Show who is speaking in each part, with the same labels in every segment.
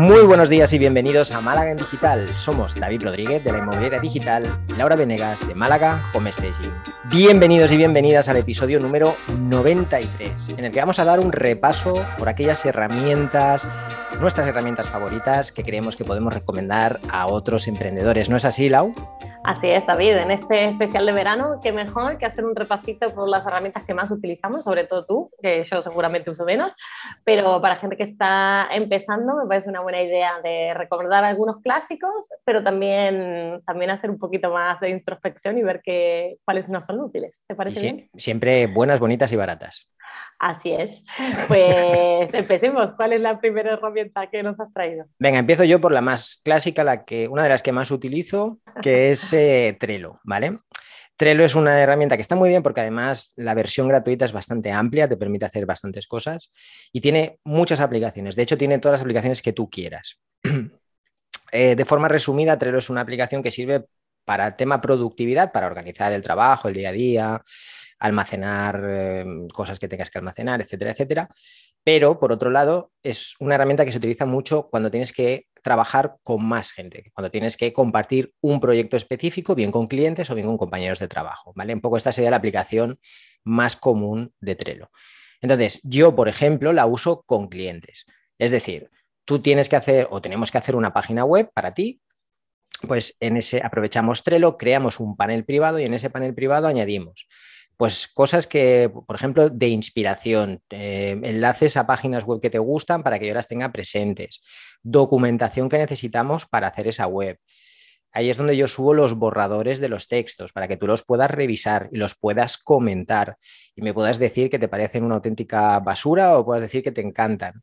Speaker 1: Muy buenos días y bienvenidos a Málaga en Digital. Somos David Rodríguez de la Inmobiliaria Digital y Laura Venegas de Málaga Home Staging. Bienvenidos y bienvenidas al episodio número 93, en el que vamos a dar un repaso por aquellas herramientas, nuestras herramientas favoritas que creemos que podemos recomendar a otros emprendedores. ¿No es así, Lau?
Speaker 2: Así es, David. En este especial de verano, qué mejor que hacer un repasito por las herramientas que más utilizamos, sobre todo tú, que yo seguramente uso menos, pero para gente que está empezando me parece una buena idea de recordar algunos clásicos, pero también, también hacer un poquito más de introspección y ver qué, cuáles no son útiles. ¿Te parece bien?
Speaker 1: Siempre buenas, bonitas y baratas.
Speaker 2: Así es. Pues empecemos. ¿Cuál es la primera herramienta que nos has traído?
Speaker 1: Venga, empiezo yo por la más clásica, la que, una de las que más utilizo, que es eh, Trello, ¿vale? Trello es una herramienta que está muy bien porque además la versión gratuita es bastante amplia, te permite hacer bastantes cosas y tiene muchas aplicaciones. De hecho, tiene todas las aplicaciones que tú quieras. Eh, de forma resumida, Trello es una aplicación que sirve para el tema productividad, para organizar el trabajo, el día a día, almacenar eh, cosas que tengas que almacenar, etcétera, etcétera. Pero, por otro lado, es una herramienta que se utiliza mucho cuando tienes que trabajar con más gente, cuando tienes que compartir un proyecto específico, bien con clientes o bien con compañeros de trabajo. ¿vale? Un poco esta sería la aplicación más común de Trello. Entonces, yo, por ejemplo, la uso con clientes. Es decir, tú tienes que hacer o tenemos que hacer una página web para ti, pues en ese aprovechamos Trello, creamos un panel privado y en ese panel privado añadimos pues cosas que, por ejemplo, de inspiración, eh, enlaces a páginas web que te gustan para que yo las tenga presentes, documentación que necesitamos para hacer esa web. Ahí es donde yo subo los borradores de los textos para que tú los puedas revisar y los puedas comentar y me puedas decir que te parecen una auténtica basura o puedas decir que te encantan.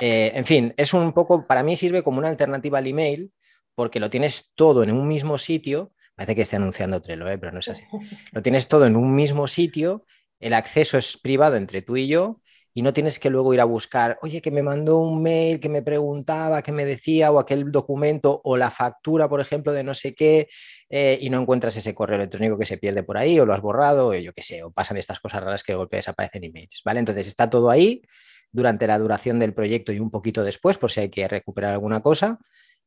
Speaker 1: Eh, en fin, es un poco, para mí sirve como una alternativa al email porque lo tienes todo en un mismo sitio Parece que esté anunciando Trello, ¿eh? pero no es así. Lo tienes todo en un mismo sitio, el acceso es privado entre tú y yo y no tienes que luego ir a buscar, oye, que me mandó un mail que me preguntaba, que me decía, o aquel documento, o la factura, por ejemplo, de no sé qué, eh, y no encuentras ese correo electrónico que se pierde por ahí, o lo has borrado, o yo qué sé, o pasan estas cosas raras que de golpe desaparecen emails, ¿vale? Entonces está todo ahí durante la duración del proyecto y un poquito después, por si hay que recuperar alguna cosa,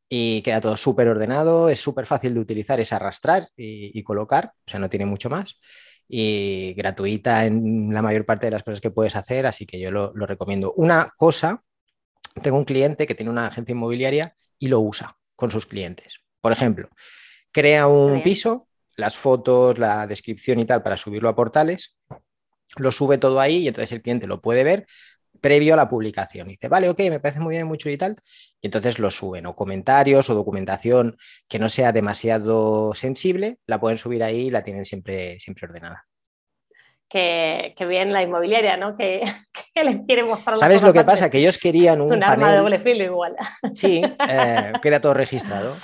Speaker 1: y queda todo súper ordenado, es súper fácil de utilizar, es arrastrar y, colocar, o sea, no tiene mucho más. Y gratuita en la mayor parte de las cosas que puedes hacer, así que yo lo, recomiendo. Una cosa, tengo un cliente que tiene una agencia inmobiliaria y lo usa con sus clientes. Por ejemplo, crea un piso, las fotos, la descripción y tal para subirlo a portales, lo sube todo ahí y entonces el cliente lo puede ver previo a la publicación. dice, vale, ok, me parece muy bien, mucho y tal y entonces lo suben. O comentarios o documentación que no sea demasiado sensible, la pueden subir ahí y la tienen siempre, siempre ordenada.
Speaker 2: Que, bien la inmobiliaria, ¿no? Que, les quiere mostrar.
Speaker 1: ¿Sabes lo que pasa? Que ellos querían un.
Speaker 2: Es un arma de doble filo igual.
Speaker 1: Sí, eh, queda todo registrado.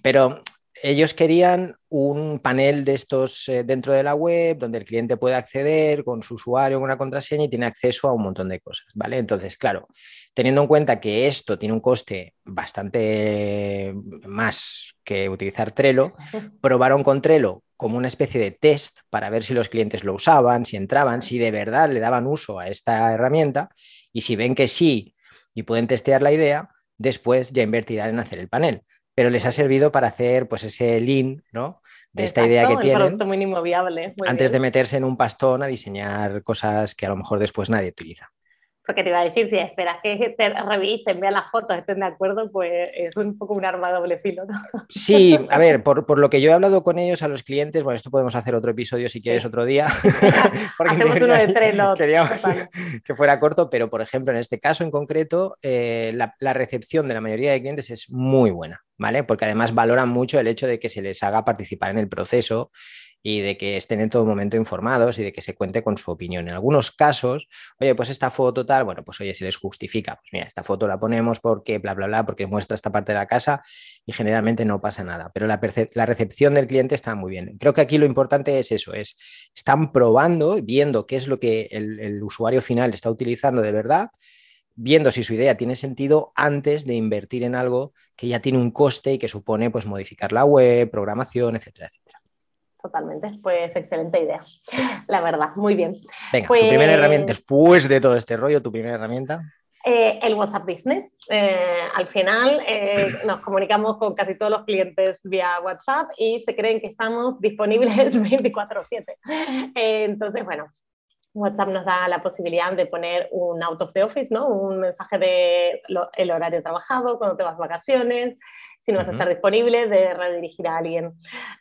Speaker 1: Pero ellos querían un panel de estos eh, dentro de la web donde el cliente puede acceder con su usuario, con una contraseña y tiene acceso a un montón de cosas, ¿vale? Entonces, claro, teniendo en cuenta que esto tiene un coste bastante más que utilizar Trello, probaron con Trello como una especie de test para ver si los clientes lo usaban, si entraban, si de verdad le daban uso a esta herramienta y si ven que sí y pueden testear la idea, después ya invertirán en hacer el panel pero les ha servido para hacer pues ese lean, ¿no? De esta idea que tienen. antes de meterse en un pastón a diseñar cosas que a lo mejor después nadie utiliza.
Speaker 2: Porque te iba a decir, si esperas que te revisen, vean las fotos, estén de acuerdo, pues es un poco un arma doble filo, ¿no?
Speaker 1: Sí, a ver, por, lo que yo he hablado con ellos, a los clientes, bueno, esto podemos hacer otro episodio si quieres otro día.
Speaker 2: Hacemos uno de tres, ¿no?
Speaker 1: Queríamos que fuera corto, pero por ejemplo, en este caso en concreto, eh, la recepción de la mayoría de clientes es muy buena, ¿vale? Porque además valoran mucho el hecho de que se les haga participar en el proceso y de que estén en todo momento informados y de que se cuente con su opinión. En algunos casos, oye, pues esta foto tal, bueno, pues oye, si les justifica, pues mira, esta foto la ponemos porque bla, bla, bla, porque muestra esta parte de la casa y generalmente no pasa nada, pero la, recepción del cliente está muy bien. Creo que aquí lo importante es eso, es, están probando, viendo qué es lo que el, el usuario final está utilizando de verdad viendo si su idea tiene sentido antes de invertir en algo que ya tiene un coste y que supone pues modificar la web, programación, etcétera, etcétera
Speaker 2: totalmente. Pues excelente idea, la verdad, muy bien.
Speaker 1: Venga, tu primera pues herramienta, después de todo este rollo, tu primera herramienta.
Speaker 2: Eh, el WhatsApp Business. Eh, al final eh, nos comunicamos con casi todos los clientes vía WhatsApp y se creen que estamos disponibles 24/7. entonces, bueno, WhatsApp nos da la posibilidad de poner un out of the office, ¿no? Un mensaje de el horario trabajado, cuando te vas vacaciones, si no vas a estar disponible, de redirigir a alguien.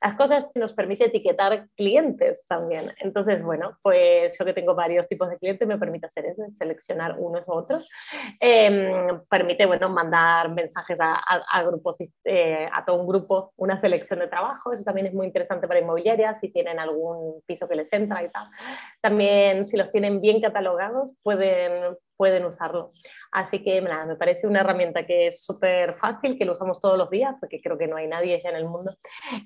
Speaker 2: Las cosas que nos permite etiquetar clientes también. Entonces, bueno, pues yo que tengo varios tipos de clientes me permite hacer eso, seleccionar unos u otros. Em, permite, bueno, mandar mensajes a, a, grupos, eh, a todo un grupo, una selección de trabajo. Eso también es muy interesante para inmobiliarias, si tienen algún piso que les entra y tal. También, si los tienen bien catalogados, pueden pueden usarlo. Así que nada, me parece una herramienta que es súper fácil, que lo usamos todos los días, porque creo que no hay nadie ya en el mundo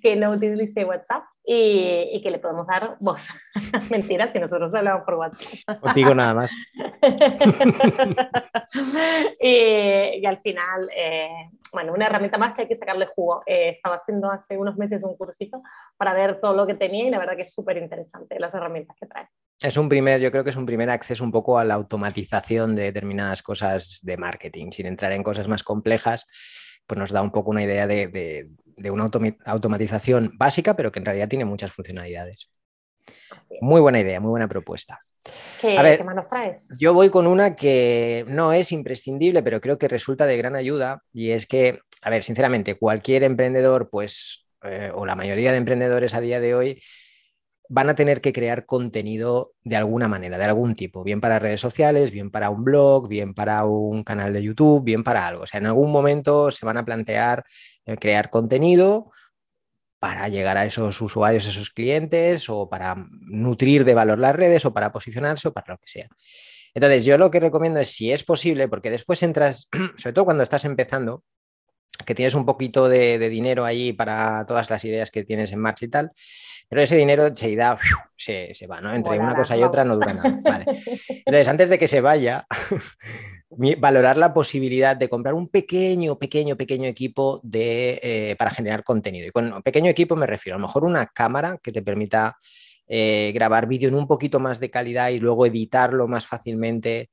Speaker 2: que no utilice WhatsApp y, y que le podemos dar voz. Mentira, si nosotros hablamos por WhatsApp.
Speaker 1: Contigo nada más.
Speaker 2: y, al final, eh, bueno, una herramienta más que hay que sacarle jugo. Eh, estaba haciendo hace unos meses un cursito para ver todo lo que tenía y la verdad que es súper interesante las herramientas que trae.
Speaker 1: Es un primer, yo creo que es un primer acceso un poco a la automatización de determinadas cosas de marketing, sin entrar en cosas más complejas, pues nos da un poco una idea de, una automatización básica, pero que en realidad tiene muchas funcionalidades. Muy buena idea, muy buena propuesta.
Speaker 2: ¿Qué, ¿qué más nos traes?
Speaker 1: Yo voy con una que no es imprescindible, pero creo que resulta de gran ayuda y es que, a ver, sinceramente, cualquier emprendedor, pues, eh, o la mayoría de emprendedores a día de hoy, van a tener que crear contenido de alguna manera, de algún tipo, bien para redes sociales, bien para un blog, bien para un canal de YouTube, bien para algo. O sea, en algún momento se van a plantear crear contenido para llegar a esos usuarios, esos clientes, o para nutrir de valor las redes, o para posicionarse, o para lo que sea. Entonces, yo lo que recomiendo es, si es posible, porque después entras, sobre todo cuando estás empezando, que tienes un poquito de, dinero ahí para todas las ideas que tienes en marcha y tal, pero ese dinero se, da, se, se va, ¿no? Entre una cosa y otra no dura nada. Entonces, antes de que se vaya, valorar la posibilidad de comprar un pequeño, pequeño, pequeño equipo de, eh, para generar contenido. Y con pequeño equipo me refiero a lo mejor una cámara que te permita eh, grabar vídeo en un poquito más de calidad y luego editarlo más fácilmente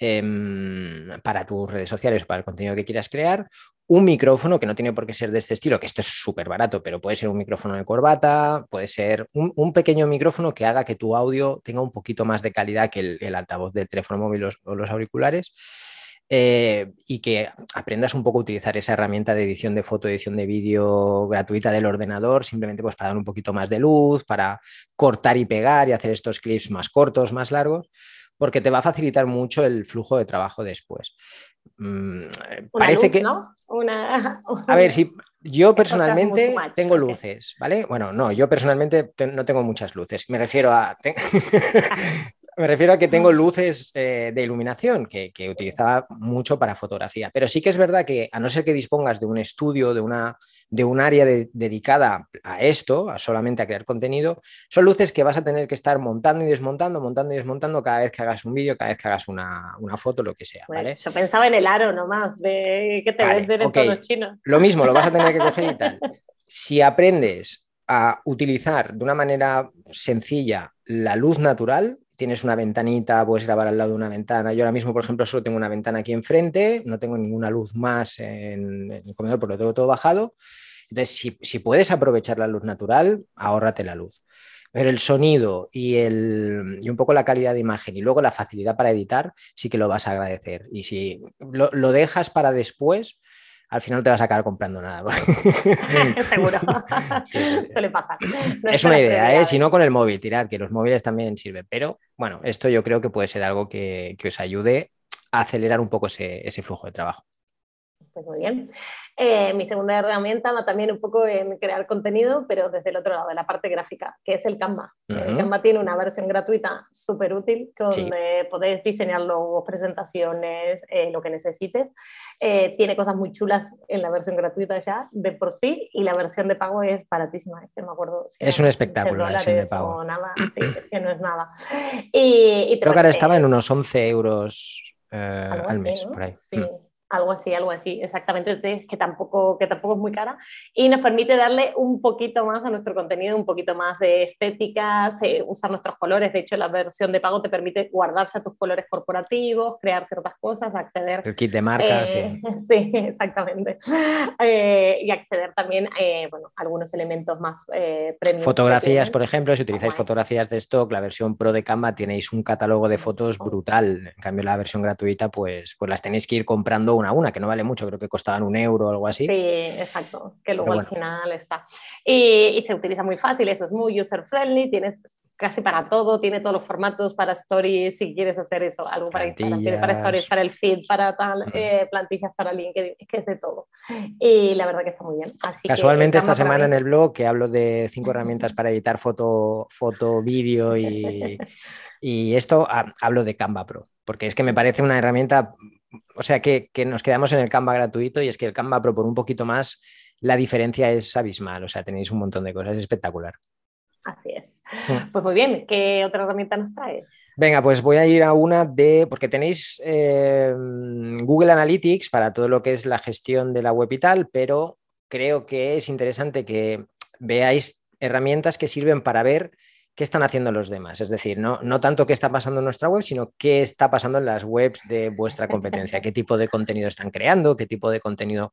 Speaker 1: Em, para tus redes sociales, para el contenido que quieras crear, un micrófono que no tiene por qué ser de este estilo, que esto es súper barato, pero puede ser un micrófono de corbata, puede ser un, pequeño micrófono que haga que tu audio tenga un poquito más de calidad que el, altavoz del teléfono móvil o los auriculares. Eh, y que aprendas un poco a utilizar esa herramienta de edición de foto, edición de vídeo gratuita del ordenador, simplemente pues para dar un poquito más de luz, para cortar y pegar y hacer estos clips más cortos, más largos porque te va a facilitar mucho el flujo de trabajo después.
Speaker 2: Mm, parece que. ¿no?
Speaker 1: A ver, si yo personalmente tengo luces, ¿vale? Bueno, no, yo personalmente no tengo muchas luces. Me refiero a. Me refiero a que tengo luces eh, de iluminación que, utilizaba mucho para fotografía, pero sí que es verdad que a no ser que dispongas de un estudio, de, una, de un área dedicada a esto, a solamente a crear contenido, son luces que vas a tener que estar montando y desmontando, montando y desmontando cada vez que hagas un vídeo, cada vez que hagas una, foto, lo que sea. ¿vale?
Speaker 2: yo pensaba en el aro nomás, de que te ves de okay. chinos.
Speaker 1: Lo mismo, lo vas a tener que coger y tal. Si aprendes a utilizar de una manera sencilla la luz natural, tienes una ventanita, puedes grabar al lado de una ventana. Yo ahora mismo, por ejemplo, solo tengo una ventana aquí enfrente, no tengo ninguna luz más en, el comedor porque lo tengo todo bajado. Entonces, si, puedes aprovechar la luz natural, ahórrate la luz. Pero el sonido y, el, y, un poco la calidad de imagen y luego la facilidad para editar, sí que lo vas a agradecer. Y si lo dejas para después, al final no te vas a acabar comprando nada.
Speaker 2: Seguro. Suele pasar.
Speaker 1: es una idea, ¿eh? si no con el móvil, tirar, que los móviles también sirven. Pero bueno, esto yo creo que puede ser algo que, os ayude a acelerar un poco ese flujo de trabajo.
Speaker 2: Pues muy bien. Eh, mi segunda herramienta va también un poco en crear contenido, pero desde el otro lado, de la parte gráfica, que es el Canva. El Canva tiene una versión gratuita súper útil, donde podéis diseñar logos, presentaciones, eh, lo que necesites. Eh, tiene cosas muy chulas en la versión gratuita ya, de por sí, y la versión de pago es baratísima. Es que me acuerdo.
Speaker 1: es un espectáculo la versión de pago.
Speaker 2: nada, sí, es que no es nada. Y,
Speaker 1: Creo que ahora estaba en unos 11 euros al mes, por ahí.
Speaker 2: Sí. Mm. Algo así, algo así, exactamente. Entonces, que tampoco, que tampoco es muy cara y nos permite darle un poquito más a nuestro contenido, un poquito más de estética, usar nuestros colores. De hecho, la versión de pago te permite guardarse a tus colores corporativos, crear ciertas cosas, acceder.
Speaker 1: El kit de marca, sí. Eh,
Speaker 2: sí, exactamente. Eh, y acceder también, eh, bueno, a algunos elementos más premium.
Speaker 1: Fotografías, por ejemplo, si utilizáis fotografías de stock, la versión Pro de Canva tenéis un catálogo de fotos brutal. En cambio, la versión gratuita, pues, pues las tenéis que ir comprando una a una, que no vale mucho, creo que costaban un euro o algo así.
Speaker 2: Sí, exacto, que luego al final está. Y, se utiliza muy fácil, eso es muy user friendly, tienes casi para todo, tiene todos los formatos para stories, si quieres hacer eso, algo para Instagram, para stories, para el feed, para tal, eh, plantillas para LinkedIn, es que es de todo. Y la verdad que está muy bien.
Speaker 1: Casualmente esta semana en el blog que hablo de cinco herramientas para editar foto, foto vídeo y, y esto hablo de Canva Pro, porque es que me parece una herramienta o sea que, nos quedamos en el Canva gratuito y es que el Canva Pro por un poquito más, la diferencia es abismal, o sea, tenéis un montón de cosas, es espectacular.
Speaker 2: Así es. Mm. Pues muy bien, ¿qué otra herramienta nos traes?
Speaker 1: Venga, pues voy a ir a una de, porque tenéis eh, Google Analytics para todo lo que es la gestión de la web y tal, pero creo que es interesante que veáis herramientas que sirven para ver qué están haciendo los demás. Es decir, no, no tanto qué está pasando en nuestra web, sino qué está pasando en las webs de vuestra competencia, qué tipo de contenido están creando, qué tipo de contenido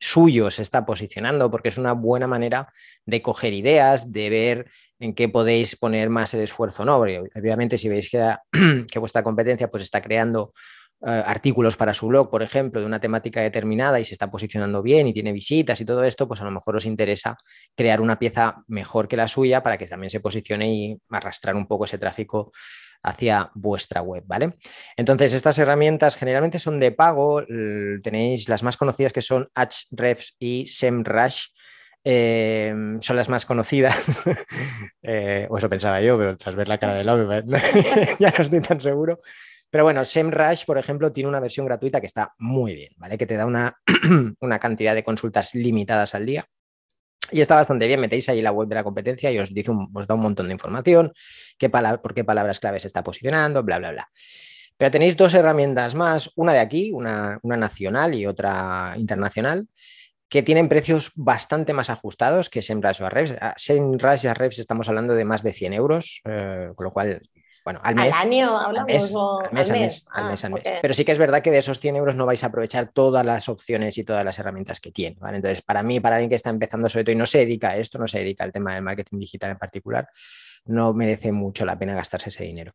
Speaker 1: suyo se está posicionando, porque es una buena manera de coger ideas, de ver en qué podéis poner más el esfuerzo. No, obviamente si veis que, que vuestra competencia pues, está creando eh, artículos para su blog, por ejemplo, de una temática determinada y se está posicionando bien y tiene visitas y todo esto, pues a lo mejor os interesa crear una pieza mejor que la suya para que también se posicione y arrastrar un poco ese tráfico hacia vuestra web, ¿vale? Entonces, estas herramientas generalmente son de pago, tenéis las más conocidas que son Ahrefs y SEMrush, eh, son las más conocidas, eh, o eso pensaba yo, pero tras ver la cara de Love ya no estoy tan seguro. Pero bueno, SEMrush, por ejemplo, tiene una versión gratuita que está muy bien, ¿vale? Que te da una, una cantidad de consultas limitadas al día. Y está bastante bien, metéis ahí la web de la competencia y os, dice os da un montón de información, qué por qué palabras claves se está posicionando, bla, bla, bla. Pero tenéis dos herramientas más, una de aquí, una, nacional y otra internacional, que tienen precios bastante más ajustados que SEMrush o Ahrefs. SEMrush y Ahrefs estamos hablando de más de 100 euros, eh, con lo cual bueno, al mes.
Speaker 2: ¿Al año hablamos?
Speaker 1: Al mes, al mes, al mes, al mes, Pero sí que es verdad que de esos 100 euros no vais a aprovechar todas las opciones y todas las herramientas que tiene. ¿vale? Entonces, para mí, para alguien que está empezando sobre todo y no se dedica a esto, no se dedica al tema del marketing digital en particular, no merece mucho la pena gastarse ese dinero.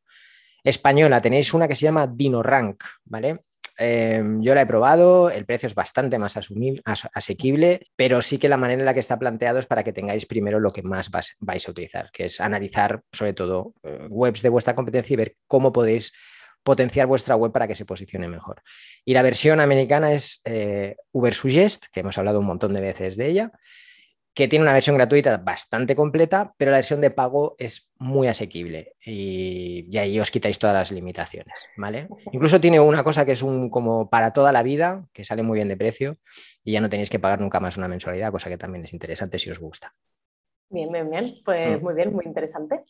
Speaker 1: Española, tenéis una que se llama DinoRank, ¿vale? Em, yo la he probado, el precio es bastante más asequible, pero sí que la manera en la que está planteado es para que tengáis primero lo que más vais a utilizar, que es analizar sobre todo eh, webs de vuestra competencia y ver cómo podéis potenciar vuestra web para que se posicione mejor. Y la versión americana es eh, Ubersuggest, que hemos hablado un montón de veces de ella, que tiene una versión gratuita bastante completa, pero la versión de pago es muy asequible y, ahí os quitáis todas las limitaciones, ¿vale? Incluso tiene una cosa que es un como para toda la vida, que sale muy bien de precio y ya no tenéis que pagar nunca más una mensualidad, cosa que también es interesante si os gusta.
Speaker 2: Bien, bien, bien. Pues mm. muy bien, muy interesante.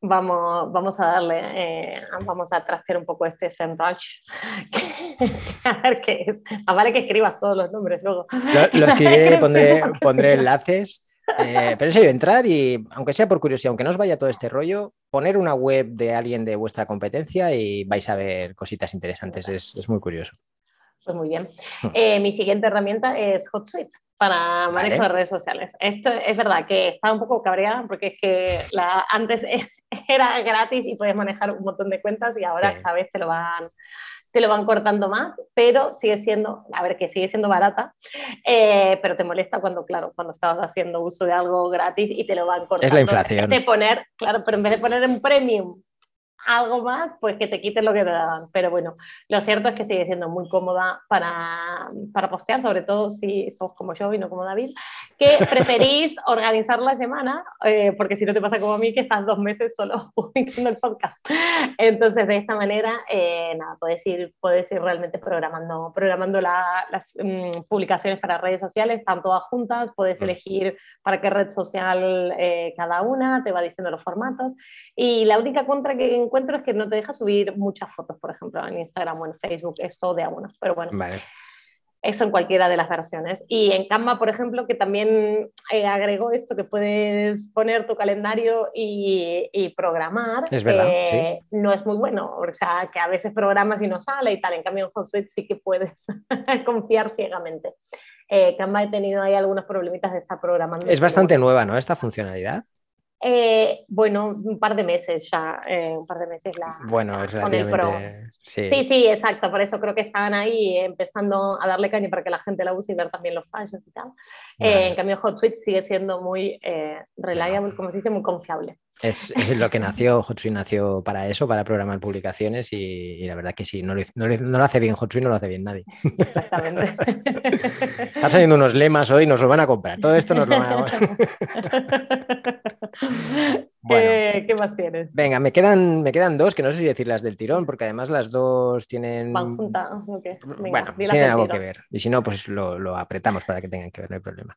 Speaker 2: Vamos, vamos a darle, eh, vamos a trastear un poco este SEMrush. a ver qué es. Más vale que escribas todos los nombres luego.
Speaker 1: Lo, escribiré, pondré, pondré enlaces. Eh, pero en serio, entrar y, aunque sea por curiosidad, aunque no os vaya todo este rollo, poner una web de alguien de vuestra competencia y vais a ver cositas interesantes. Es, es muy curioso.
Speaker 2: Pues muy bien. Eh, mi siguiente herramienta es HotSuite para manejo de redes sociales. Esto es verdad que estaba un poco cabreada porque es que la, antes era gratis y podías manejar un montón de cuentas y ahora cada vez te lo van te lo van cortando más, pero sigue siendo, a ver, que sigue siendo barata, eh, pero te molesta cuando, claro, cuando estabas haciendo uso de algo gratis y te lo van cortando.
Speaker 1: Es la inflación.
Speaker 2: de poner, claro, pero en vez de poner en premium algo más, pues que te quiten lo que te daban. Pero bueno, lo cierto es que sigue siendo muy cómoda para, para postear, sobre todo si sos como yo y no como David, que preferís organizar la semana, eh, porque si no te pasa como a mí, que estás dos meses solo publicando el podcast. Entonces, de esta manera, eh, nada, puedes ir, puedes ir realmente programando, programando las mm, publicaciones para redes sociales, están todas juntas, puedes mm. elegir para qué red social eh, cada una, te va diciendo los formatos. Y la única contra que encuentro es que no te deja subir muchas fotos, por ejemplo, en Instagram o en Facebook, es todo de a pero bueno. Eso en cualquiera de las versiones. Y en Canva, por ejemplo, que también eh, agregó esto que puedes poner tu calendario y, programar.
Speaker 1: Es verdad.
Speaker 2: Eh, no es muy bueno. O sea, que a veces programas y no sale y tal. En cambio, en HotSuite sí que puedes confiar ciegamente. Eh, Canva he tenido ahí algunos problemitas de estar programando.
Speaker 1: Es bastante nueva, ¿no? Esta funcionalidad.
Speaker 2: Eh, bueno, un par de meses ya, eh, un par de meses la,
Speaker 1: bueno, es relativamente...
Speaker 2: Sí. sí. sí, exacto, por eso creo que estaban ahí empezando a darle caña para que la gente la use y ver también los fallos y tal. Eh, en cambio, HotSuite sigue siendo muy reliable, como se dice, muy confiable.
Speaker 1: Es, es, lo que nació, HotSuite nació para eso, para programar publicaciones y, la verdad que sí, no lo, no, lo, hace bien HotSuite, no lo hace bien nadie.
Speaker 2: Exactamente.
Speaker 1: Están saliendo unos lemas hoy, nos lo van a comprar, todo esto nos lo van a
Speaker 2: ¿Qué, más tienes?
Speaker 1: Venga, me quedan, me quedan dos que no sé si decirlas del tirón, porque además las dos tienen.
Speaker 2: Van
Speaker 1: bueno, tienen algo que ver. Y si no, pues lo, apretamos para que tengan que ver, no hay problema.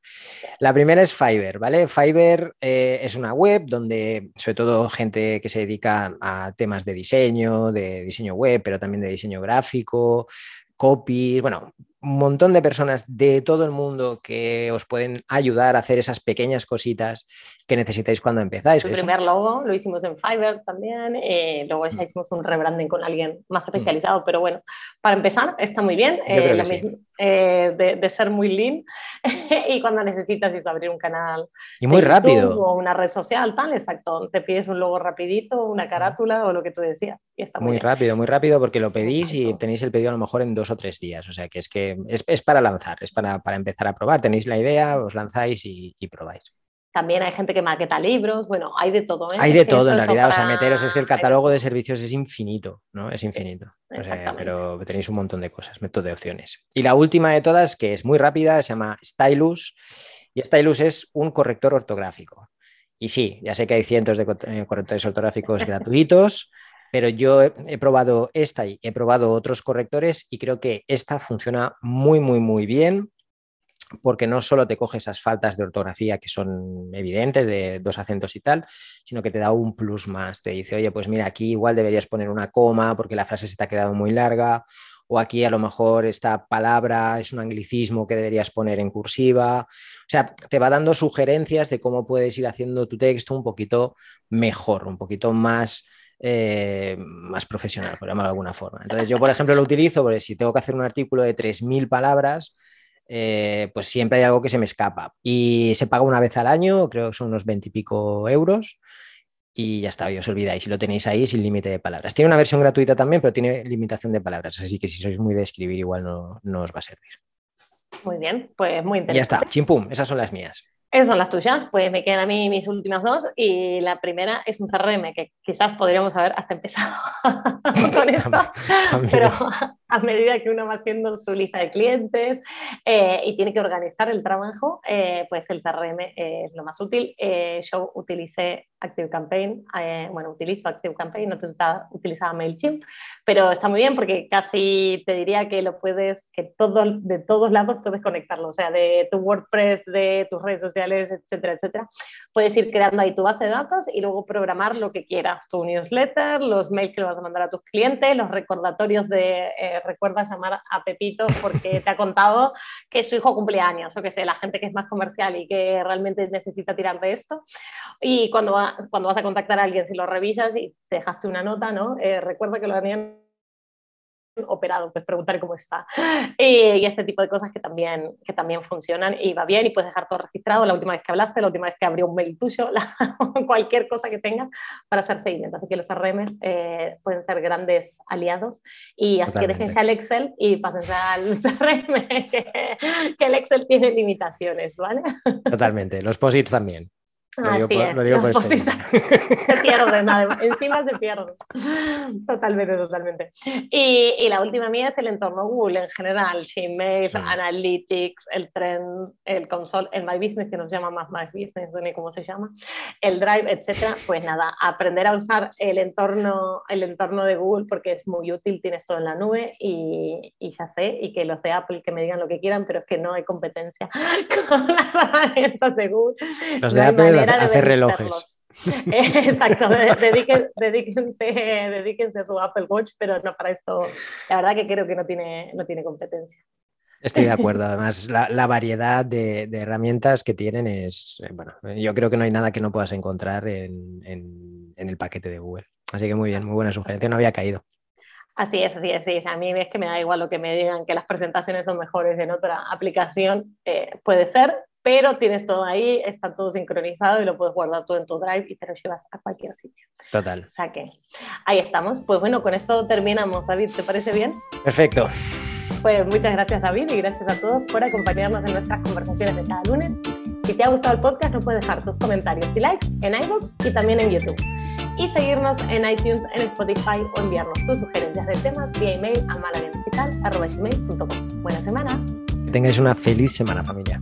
Speaker 1: La primera es Fiverr, ¿vale? Fiverr eh, es una web donde, sobre todo, gente que se dedica a temas de diseño, de diseño web, pero también de diseño gráfico, copies, bueno, un montón de personas de todo el mundo que os pueden ayudar a hacer esas pequeñas cositas que necesitáis cuando empezáis.
Speaker 2: El primer logo lo hicimos en Fiverr también, eh, luego ya mm. hicimos un rebranding con alguien más mm. especializado, pero bueno, para empezar está muy bien, eh, eh, de, ser muy lean y cuando necesitas es abrir un canal.
Speaker 1: Y muy rápido.
Speaker 2: O una red social, tal, exacto, te pides un logo rapidito, una carátula o lo que tú decías. Y está
Speaker 1: muy,
Speaker 2: muy
Speaker 1: rápido, muy rápido porque lo pedís y tenéis el pedido a lo mejor en dos o tres días, o sea que es que es, para lanzar, es para, empezar a probar. Tenéis la idea, os lanzáis y, probáis.
Speaker 2: También hay gente que maqueta libros, bueno, hay de todo. ¿eh?
Speaker 1: Hay de todo en realidad, o sea, meteros, es que el catálogo de servicios es infinito, ¿no? Es infinito. pero tenéis un montón de cosas, método de opciones. Y la última de todas, que es muy rápida, se llama Stylus. Y Stylus es un corrector ortográfico. Y sí, ya sé que hay cientos de eh, correctores ortográficos gratuitos, pero yo he, probado esta y he probado otros correctores y creo que esta funciona muy, muy, muy bien porque no solo te coge esas faltas de ortografía que son evidentes de dos acentos y tal, sino que te da un plus más. Te dice, oye, pues mira, aquí igual deberías poner una coma porque la frase se te ha quedado muy larga, o aquí a lo mejor esta palabra es un anglicismo que deberías poner en cursiva. O sea, te va dando sugerencias de cómo puedes ir haciendo tu texto un poquito mejor, un poquito más eh, más profesional, por llamarlo de alguna forma. Entonces yo, por ejemplo, lo utilizo porque si tengo que hacer un artículo de 3.000 palabras, eh, pues siempre hay algo que se me escapa. Y se paga una vez al año, creo que son unos 20 y pico euros. Y ya está, y os olvidáis, y lo tenéis ahí sin límite de palabras. Tiene una versión gratuita también, pero tiene limitación de palabras, así que si sois muy de escribir igual no, no os va a servir.
Speaker 2: Muy bien, pues muy interesante.
Speaker 1: ya está, chimpum, esas son las mías.
Speaker 2: Esas son las tuyas, pues me quedan a mí mis últimas dos y la primera es un CRM que quizás podríamos haber hasta empezado con esto, pero a medida que uno va haciendo su lista de clientes eh, y tiene que organizar el trabajo, eh, pues el CRM es lo más útil. Eh, yo utilicé ActiveCampaign, bueno, utilizo ActiveCampaign, no utilizaba MailChimp, pero está muy bien porque casi te diría que lo puedes, que todo, de todos lados puedes conectarlo, o sea, de tu WordPress, de tus redes sociales, etcétera, etcétera. Puedes ir creando ahí tu base de datos y luego programar lo que quieras, tu newsletter, los mails que le vas a mandar a tus clientes, los recordatorios de recuerda llamar a Pepito porque te ha contado que su hijo cumple años, o que sé, la gente que es más comercial y que realmente necesita tirar de esto. Y cuando, cuando vas a contactar a alguien, si lo revisas y te dejaste una nota, ¿no? Eh, recuerda que lo habían operado, pues preguntar cómo está. Y, este tipo de cosas que también, que también funcionan y va bien y puedes dejar todo registrado, la última vez que hablaste, la última vez que abrió un mail tuyo, cualquier cosa que tengas para hacer seguimiento. Así que los RM eh, pueden ser grandes aliados y así que dejen ya el Excel y pasen al CRM, que, que el Excel tiene limitaciones, ¿vale?
Speaker 1: Totalmente, los posits también.
Speaker 2: Lo digo, por, lo digo por Se pierden, encima se pierden. Totalmente, totalmente. Y, y, la última mía es el entorno Google en general, Gmail, Analytics, el Trend, el Console, el My Business, que nos llama más My Business, no sé cómo se llama, el Drive, etcétera. Pues nada, aprender a usar el entorno, el entorno de Google porque es muy útil, tienes todo en la nube y, y ya sé, y que los de Apple que me digan lo que quieran, pero es que no hay competencia con las herramientas de Google.
Speaker 1: Los de Apple hacer relojes.
Speaker 2: Exacto, dedíquense, dedíquense, a su Apple Watch, pero no para esto. La verdad que creo que no tiene, no tiene competencia.
Speaker 1: Estoy de acuerdo. Además, la, variedad de, herramientas que tienen es, bueno, yo creo que no hay nada que no puedas encontrar en, el paquete de Google. Así que muy bien, muy buena sugerencia, no había caído.
Speaker 2: Así es, así es, así A mí es que me da igual lo que me digan, que las presentaciones son mejores en otra aplicación, eh, puede ser, pero tienes todo ahí, está todo sincronizado y lo puedes guardar todo en tu Drive y te lo llevas a cualquier sitio.
Speaker 1: Total.
Speaker 2: O sea que ahí estamos. Pues bueno, con esto terminamos, David, ¿te parece bien?
Speaker 1: Perfecto.
Speaker 2: Pues muchas gracias David y gracias a todos por acompañarnos en nuestras conversaciones de cada lunes. Si te ha gustado el podcast, nos puedes dejar tus comentarios y likes en iVoox y también en YouTube. Y seguirnos en iTunes, en Spotify o enviarnos tus sugerencias de temas vía email a maladigital.com. Buena semana.
Speaker 1: Que tengáis una feliz semana familia.